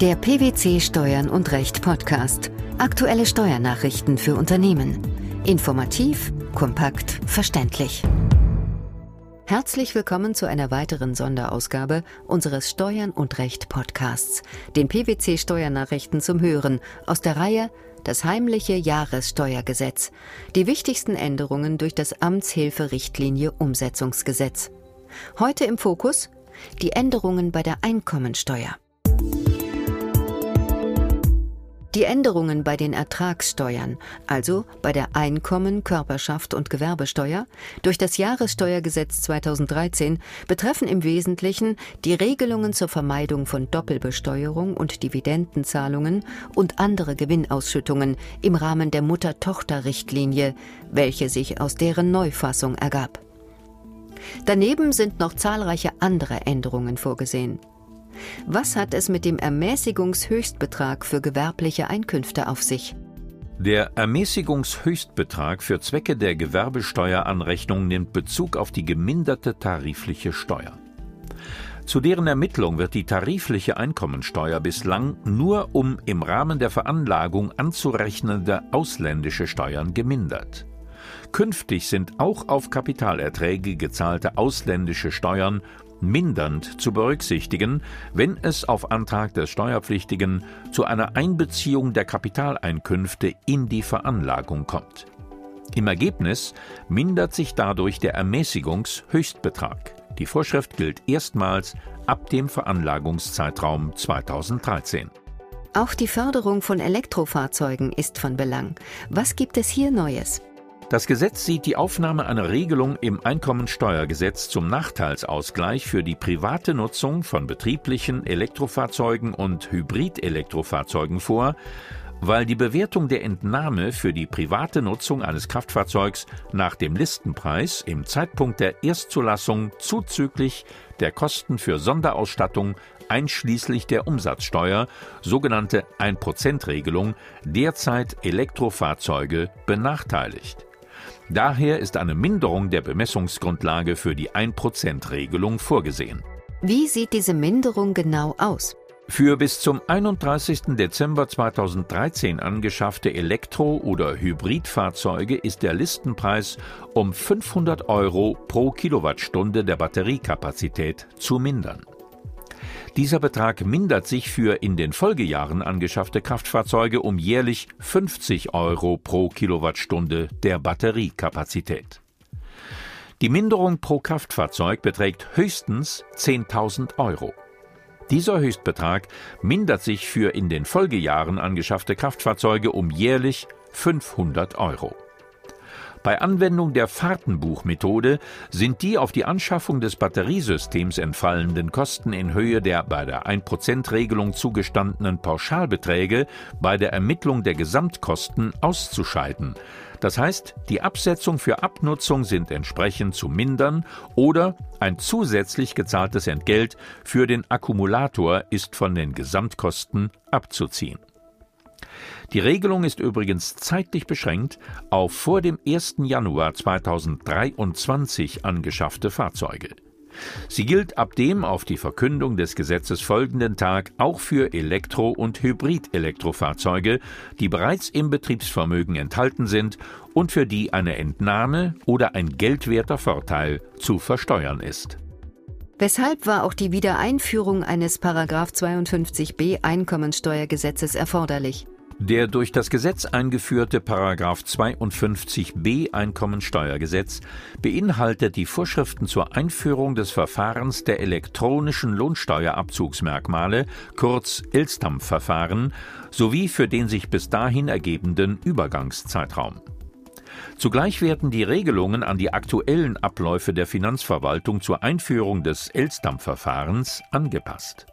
Der PwC Steuern und Recht Podcast. Aktuelle Steuernachrichten für Unternehmen. Informativ, kompakt, verständlich. Herzlich willkommen zu einer weiteren Sonderausgabe unseres Steuern und Recht Podcasts, den PwC Steuernachrichten zum Hören aus der Reihe Das heimliche Jahressteuergesetz, die wichtigsten Änderungen durch das Amtshilferichtlinie Umsetzungsgesetz. Heute im Fokus die Änderungen bei der Einkommensteuer. Die Änderungen bei den Ertragssteuern, also bei der Einkommen-, Körperschaft und Gewerbesteuer, durch das Jahressteuergesetz 2013 betreffen im Wesentlichen die Regelungen zur Vermeidung von Doppelbesteuerung und Dividendenzahlungen und andere Gewinnausschüttungen im Rahmen der Mutter-Tochter-Richtlinie, welche sich aus deren Neufassung ergab. Daneben sind noch zahlreiche andere Änderungen vorgesehen. Was hat es mit dem Ermäßigungshöchstbetrag für gewerbliche Einkünfte auf sich? Der Ermäßigungshöchstbetrag für Zwecke der Gewerbesteueranrechnung nimmt Bezug auf die geminderte tarifliche Steuer. Zu deren Ermittlung wird die tarifliche Einkommensteuer bislang nur um im Rahmen der Veranlagung anzurechnende ausländische Steuern gemindert. Künftig sind auch auf Kapitalerträge gezahlte ausländische Steuern mindernd zu berücksichtigen, wenn es auf Antrag des Steuerpflichtigen zu einer Einbeziehung der Kapitaleinkünfte in die Veranlagung kommt. Im Ergebnis mindert sich dadurch der Ermäßigungshöchstbetrag. Die Vorschrift gilt erstmals ab dem Veranlagungszeitraum 2013. Auch die Förderung von Elektrofahrzeugen ist von Belang. Was gibt es hier Neues? Das Gesetz sieht die Aufnahme einer Regelung im Einkommensteuergesetz zum Nachteilsausgleich für die private Nutzung von betrieblichen Elektrofahrzeugen und Hybridelektrofahrzeugen vor, weil die Bewertung der Entnahme für die private Nutzung eines Kraftfahrzeugs nach dem Listenpreis im Zeitpunkt der Erstzulassung zuzüglich der Kosten für Sonderausstattung einschließlich der Umsatzsteuer, sogenannte 1%-Regelung, derzeit Elektrofahrzeuge benachteiligt. Daher ist eine Minderung der Bemessungsgrundlage für die 1%-Regelung vorgesehen. Wie sieht diese Minderung genau aus? Für bis zum 31. Dezember 2013 angeschaffte Elektro- oder Hybridfahrzeuge ist der Listenpreis um 500 Euro pro Kilowattstunde der Batteriekapazität zu mindern. Dieser Betrag mindert sich für in den Folgejahren angeschaffte Kraftfahrzeuge um jährlich 50 Euro pro Kilowattstunde der Batteriekapazität. Die Minderung pro Kraftfahrzeug beträgt höchstens 10.000 Euro. Dieser Höchstbetrag mindert sich für in den Folgejahren angeschaffte Kraftfahrzeuge um jährlich 500 Euro. Bei Anwendung der Fahrtenbuchmethode sind die auf die Anschaffung des Batteriesystems entfallenden Kosten in Höhe der bei der 1%-Regelung zugestandenen Pauschalbeträge bei der Ermittlung der Gesamtkosten auszuscheiden. Das heißt, die Absetzung für Abnutzung sind entsprechend zu mindern oder ein zusätzlich gezahltes Entgelt für den Akkumulator ist von den Gesamtkosten abzuziehen. Die Regelung ist übrigens zeitlich beschränkt auf vor dem 1. Januar 2023 angeschaffte Fahrzeuge. Sie gilt ab dem auf die Verkündung des Gesetzes folgenden Tag auch für Elektro- und Hybrid-Elektrofahrzeuge, die bereits im Betriebsvermögen enthalten sind und für die eine Entnahme oder ein geldwerter Vorteil zu versteuern ist. Weshalb war auch die Wiedereinführung eines 52b Einkommensteuergesetzes erforderlich? Der durch das Gesetz eingeführte Paragraph 52b Einkommensteuergesetz beinhaltet die Vorschriften zur Einführung des Verfahrens der elektronischen Lohnsteuerabzugsmerkmale, kurz Elstam-Verfahren, sowie für den sich bis dahin ergebenden Übergangszeitraum. Zugleich werden die Regelungen an die aktuellen Abläufe der Finanzverwaltung zur Einführung des Elstam-Verfahrens angepasst.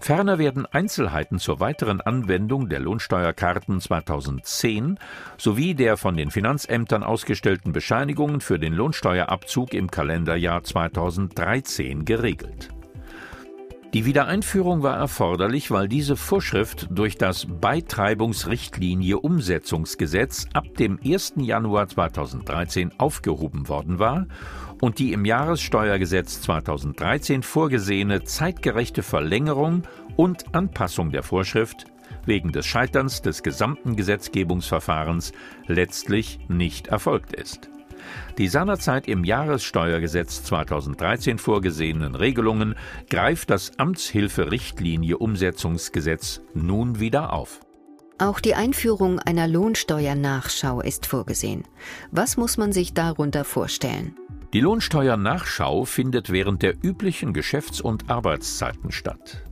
Ferner werden Einzelheiten zur weiteren Anwendung der Lohnsteuerkarten 2010 sowie der von den Finanzämtern ausgestellten Bescheinigungen für den Lohnsteuerabzug im Kalenderjahr 2013 geregelt. Die Wiedereinführung war erforderlich, weil diese Vorschrift durch das Beitreibungsrichtlinie Umsetzungsgesetz ab dem 1. Januar 2013 aufgehoben worden war und die im Jahressteuergesetz 2013 vorgesehene zeitgerechte Verlängerung und Anpassung der Vorschrift wegen des Scheiterns des gesamten Gesetzgebungsverfahrens letztlich nicht erfolgt ist. Die seinerzeit im Jahressteuergesetz 2013 vorgesehenen Regelungen greift das Amtshilferichtlinie Umsetzungsgesetz nun wieder auf. Auch die Einführung einer Lohnsteuernachschau ist vorgesehen. Was muss man sich darunter vorstellen? Die Lohnsteuernachschau findet während der üblichen Geschäfts- und Arbeitszeiten statt.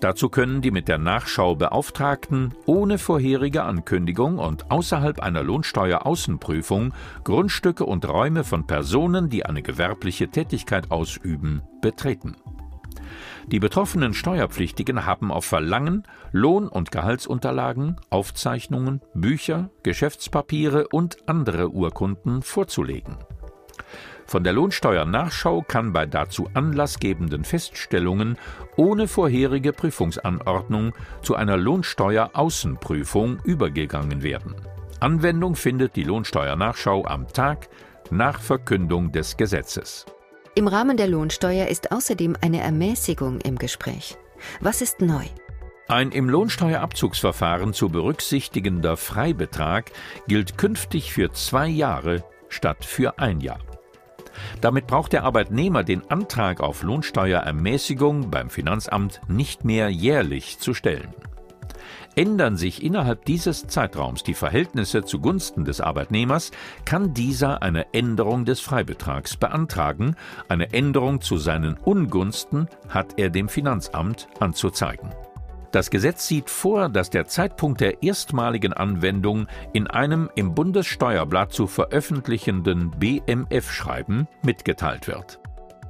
Dazu können die mit der Nachschau Beauftragten ohne vorherige Ankündigung und außerhalb einer Lohnsteueraußenprüfung Grundstücke und Räume von Personen, die eine gewerbliche Tätigkeit ausüben, betreten. Die betroffenen Steuerpflichtigen haben auf Verlangen Lohn- und Gehaltsunterlagen, Aufzeichnungen, Bücher, Geschäftspapiere und andere Urkunden vorzulegen. Von der Lohnsteuernachschau kann bei dazu anlassgebenden Feststellungen ohne vorherige Prüfungsanordnung zu einer Lohnsteueraußenprüfung übergegangen werden. Anwendung findet die Lohnsteuernachschau am Tag nach Verkündung des Gesetzes. Im Rahmen der Lohnsteuer ist außerdem eine Ermäßigung im Gespräch. Was ist neu? Ein im Lohnsteuerabzugsverfahren zu berücksichtigender Freibetrag gilt künftig für zwei Jahre statt für ein Jahr. Damit braucht der Arbeitnehmer den Antrag auf Lohnsteuerermäßigung beim Finanzamt nicht mehr jährlich zu stellen. Ändern sich innerhalb dieses Zeitraums die Verhältnisse zugunsten des Arbeitnehmers, kann dieser eine Änderung des Freibetrags beantragen. Eine Änderung zu seinen Ungunsten hat er dem Finanzamt anzuzeigen. Das Gesetz sieht vor, dass der Zeitpunkt der erstmaligen Anwendung in einem im Bundessteuerblatt zu veröffentlichenden BMF-Schreiben mitgeteilt wird.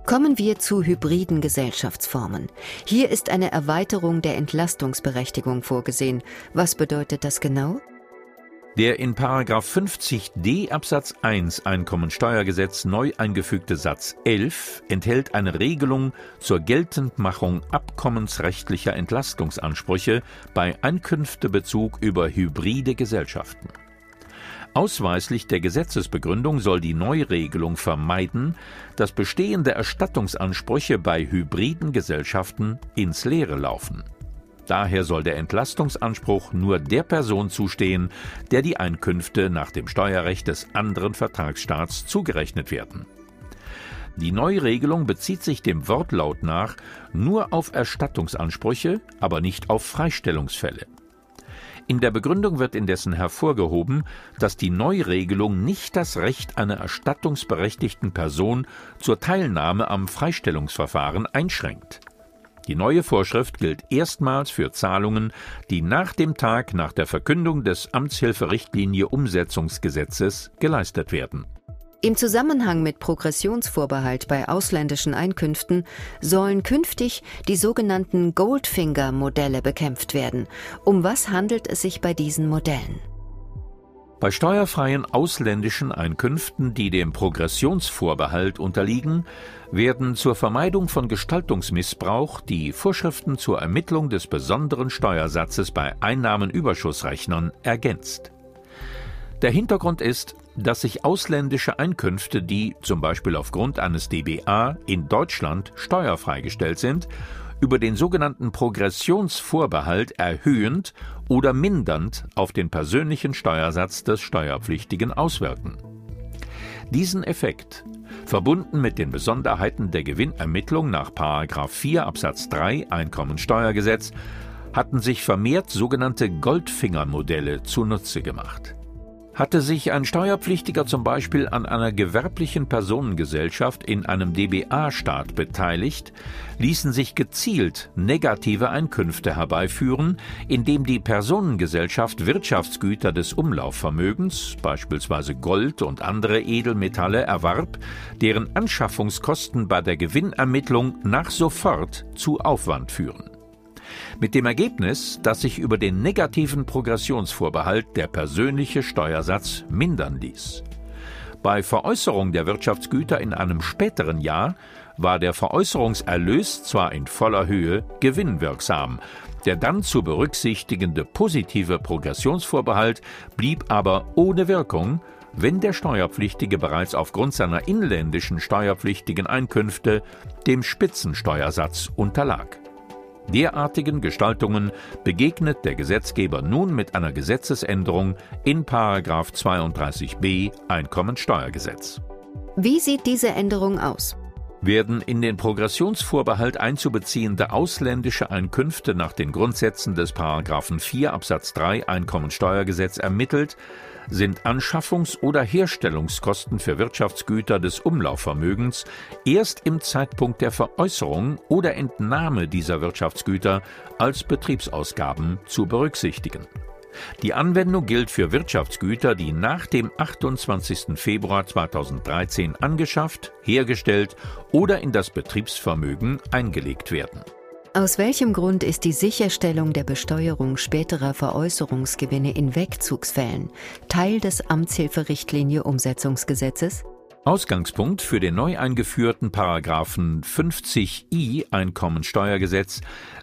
Kommen wir zu hybriden Gesellschaftsformen. Hier ist eine Erweiterung der Entlastungsberechtigung vorgesehen. Was bedeutet das genau? Der in 50d Absatz 1 Einkommensteuergesetz neu eingefügte Satz 11 enthält eine Regelung zur Geltendmachung abkommensrechtlicher Entlastungsansprüche bei Einkünftebezug über hybride Gesellschaften. Ausweislich der Gesetzesbegründung soll die Neuregelung vermeiden, dass bestehende Erstattungsansprüche bei hybriden Gesellschaften ins Leere laufen. Daher soll der Entlastungsanspruch nur der Person zustehen, der die Einkünfte nach dem Steuerrecht des anderen Vertragsstaats zugerechnet werden. Die Neuregelung bezieht sich dem Wortlaut nach nur auf Erstattungsansprüche, aber nicht auf Freistellungsfälle. In der Begründung wird indessen hervorgehoben, dass die Neuregelung nicht das Recht einer erstattungsberechtigten Person zur Teilnahme am Freistellungsverfahren einschränkt. Die neue Vorschrift gilt erstmals für Zahlungen, die nach dem Tag nach der Verkündung des Amtshilferichtlinie Umsetzungsgesetzes geleistet werden. Im Zusammenhang mit Progressionsvorbehalt bei ausländischen Einkünften sollen künftig die sogenannten Goldfinger-Modelle bekämpft werden. Um was handelt es sich bei diesen Modellen? Bei steuerfreien ausländischen Einkünften, die dem Progressionsvorbehalt unterliegen, werden zur Vermeidung von Gestaltungsmissbrauch die Vorschriften zur Ermittlung des besonderen Steuersatzes bei Einnahmenüberschussrechnern ergänzt. Der Hintergrund ist, dass sich ausländische Einkünfte, die zum Beispiel aufgrund eines DBA in Deutschland steuerfrei gestellt sind, über den sogenannten Progressionsvorbehalt erhöhend oder mindernd auf den persönlichen Steuersatz des Steuerpflichtigen auswirken. Diesen Effekt, verbunden mit den Besonderheiten der Gewinnermittlung nach 4 Absatz 3 Einkommensteuergesetz, hatten sich vermehrt sogenannte Goldfingermodelle zunutze gemacht. Hatte sich ein Steuerpflichtiger zum Beispiel an einer gewerblichen Personengesellschaft in einem DBA-Staat beteiligt, ließen sich gezielt negative Einkünfte herbeiführen, indem die Personengesellschaft Wirtschaftsgüter des Umlaufvermögens, beispielsweise Gold und andere Edelmetalle, erwarb, deren Anschaffungskosten bei der Gewinnermittlung nach sofort zu Aufwand führen mit dem Ergebnis, dass sich über den negativen Progressionsvorbehalt der persönliche Steuersatz mindern ließ. Bei Veräußerung der Wirtschaftsgüter in einem späteren Jahr war der Veräußerungserlös zwar in voller Höhe gewinnwirksam, der dann zu berücksichtigende positive Progressionsvorbehalt blieb aber ohne Wirkung, wenn der Steuerpflichtige bereits aufgrund seiner inländischen steuerpflichtigen Einkünfte dem Spitzensteuersatz unterlag. Derartigen Gestaltungen begegnet der Gesetzgeber nun mit einer Gesetzesänderung in 32b Einkommensteuergesetz. Wie sieht diese Änderung aus? Werden in den Progressionsvorbehalt einzubeziehende ausländische Einkünfte nach den Grundsätzen des Paragraphen 4 Absatz 3 Einkommensteuergesetz ermittelt, sind Anschaffungs- oder Herstellungskosten für Wirtschaftsgüter des Umlaufvermögens erst im Zeitpunkt der Veräußerung oder Entnahme dieser Wirtschaftsgüter als Betriebsausgaben zu berücksichtigen die Anwendung gilt für Wirtschaftsgüter, die nach dem 28. Februar 2013 angeschafft, hergestellt oder in das Betriebsvermögen eingelegt werden. Aus welchem Grund ist die Sicherstellung der Besteuerung späterer Veräußerungsgewinne in Wegzugsfällen Teil des Amtshilferichtlinie Umsetzungsgesetzes? Ausgangspunkt für den neu eingeführten Paragraphen 50i Einkommensteuergesetz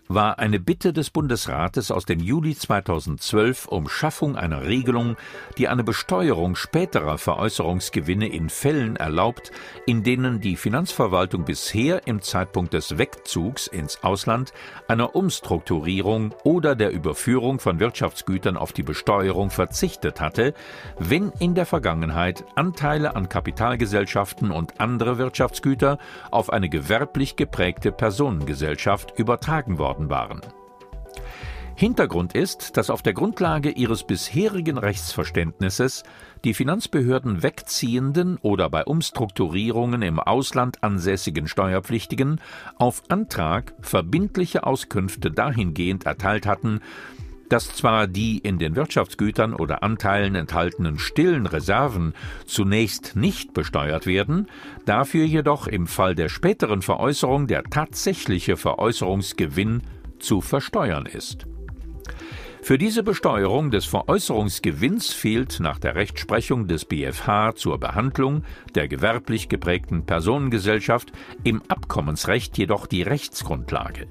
war eine Bitte des Bundesrates aus dem Juli 2012 um Schaffung einer Regelung, die eine Besteuerung späterer Veräußerungsgewinne in Fällen erlaubt, in denen die Finanzverwaltung bisher im Zeitpunkt des Wegzugs ins Ausland einer Umstrukturierung oder der Überführung von Wirtschaftsgütern auf die Besteuerung verzichtet hatte, wenn in der Vergangenheit Anteile an Kapitalgesellschaften und andere Wirtschaftsgüter auf eine gewerblich geprägte Personengesellschaft übertragen worden worden waren. Hintergrund ist, dass auf der Grundlage ihres bisherigen Rechtsverständnisses die Finanzbehörden wegziehenden oder bei Umstrukturierungen im Ausland ansässigen Steuerpflichtigen auf Antrag verbindliche Auskünfte dahingehend erteilt hatten, dass zwar die in den Wirtschaftsgütern oder Anteilen enthaltenen stillen Reserven zunächst nicht besteuert werden, dafür jedoch im Fall der späteren Veräußerung der tatsächliche Veräußerungsgewinn zu versteuern ist. Für diese Besteuerung des Veräußerungsgewinns fehlt nach der Rechtsprechung des BfH zur Behandlung der gewerblich geprägten Personengesellschaft im Abkommensrecht jedoch die Rechtsgrundlage.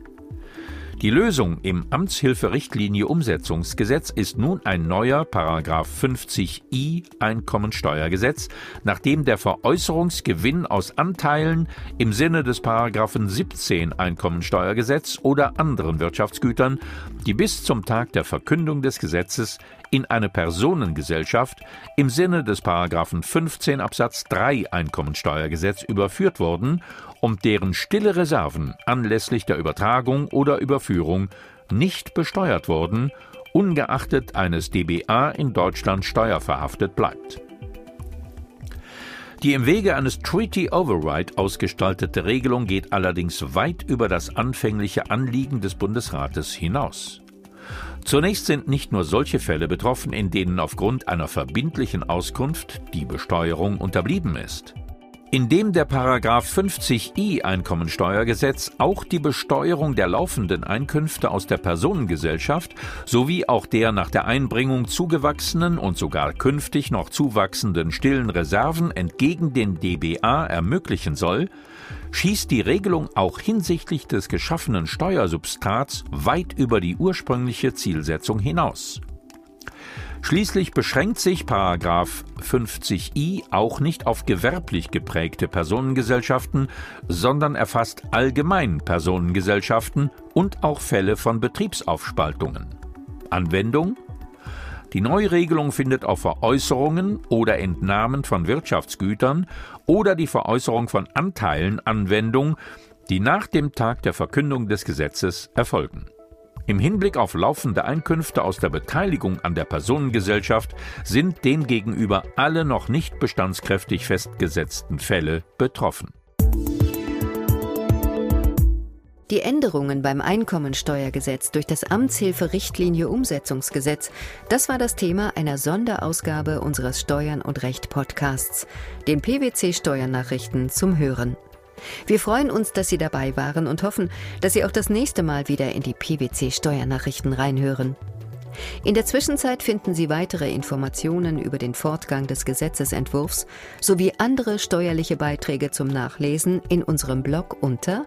Die Lösung im Amtshilferichtlinie Umsetzungsgesetz ist nun ein neuer Paragraph 50i Einkommensteuergesetz, nachdem der Veräußerungsgewinn aus Anteilen im Sinne des Paragraphen 17 Einkommensteuergesetz oder anderen Wirtschaftsgütern, die bis zum Tag der Verkündung des Gesetzes in eine Personengesellschaft im Sinne des Paragraphen 15 Absatz 3 Einkommensteuergesetz überführt wurden und deren stille Reserven anlässlich der Übertragung oder Überführung nicht besteuert wurden, ungeachtet eines DBA in Deutschland steuerverhaftet bleibt. Die im Wege eines Treaty Override ausgestaltete Regelung geht allerdings weit über das anfängliche Anliegen des Bundesrates hinaus. Zunächst sind nicht nur solche Fälle betroffen, in denen aufgrund einer verbindlichen Auskunft die Besteuerung unterblieben ist. Indem der Paragraph 50i Einkommensteuergesetz auch die Besteuerung der laufenden Einkünfte aus der Personengesellschaft sowie auch der nach der Einbringung zugewachsenen und sogar künftig noch zuwachsenden stillen Reserven entgegen den DBA ermöglichen soll, schießt die Regelung auch hinsichtlich des geschaffenen Steuersubstrats weit über die ursprüngliche Zielsetzung hinaus. Schließlich beschränkt sich Paragraph 50i auch nicht auf gewerblich geprägte Personengesellschaften, sondern erfasst allgemein Personengesellschaften und auch Fälle von Betriebsaufspaltungen. Anwendung die Neuregelung findet auf Veräußerungen oder Entnahmen von Wirtschaftsgütern oder die Veräußerung von Anteilen Anwendung, die nach dem Tag der Verkündung des Gesetzes erfolgen. Im Hinblick auf laufende Einkünfte aus der Beteiligung an der Personengesellschaft sind demgegenüber alle noch nicht bestandskräftig festgesetzten Fälle betroffen. Die Änderungen beim Einkommensteuergesetz durch das Amtshilferichtlinie Umsetzungsgesetz, das war das Thema einer Sonderausgabe unseres Steuern und Recht Podcasts, den PwC Steuernachrichten zum Hören. Wir freuen uns, dass Sie dabei waren und hoffen, dass Sie auch das nächste Mal wieder in die PwC Steuernachrichten reinhören. In der Zwischenzeit finden Sie weitere Informationen über den Fortgang des Gesetzesentwurfs sowie andere steuerliche Beiträge zum Nachlesen in unserem Blog unter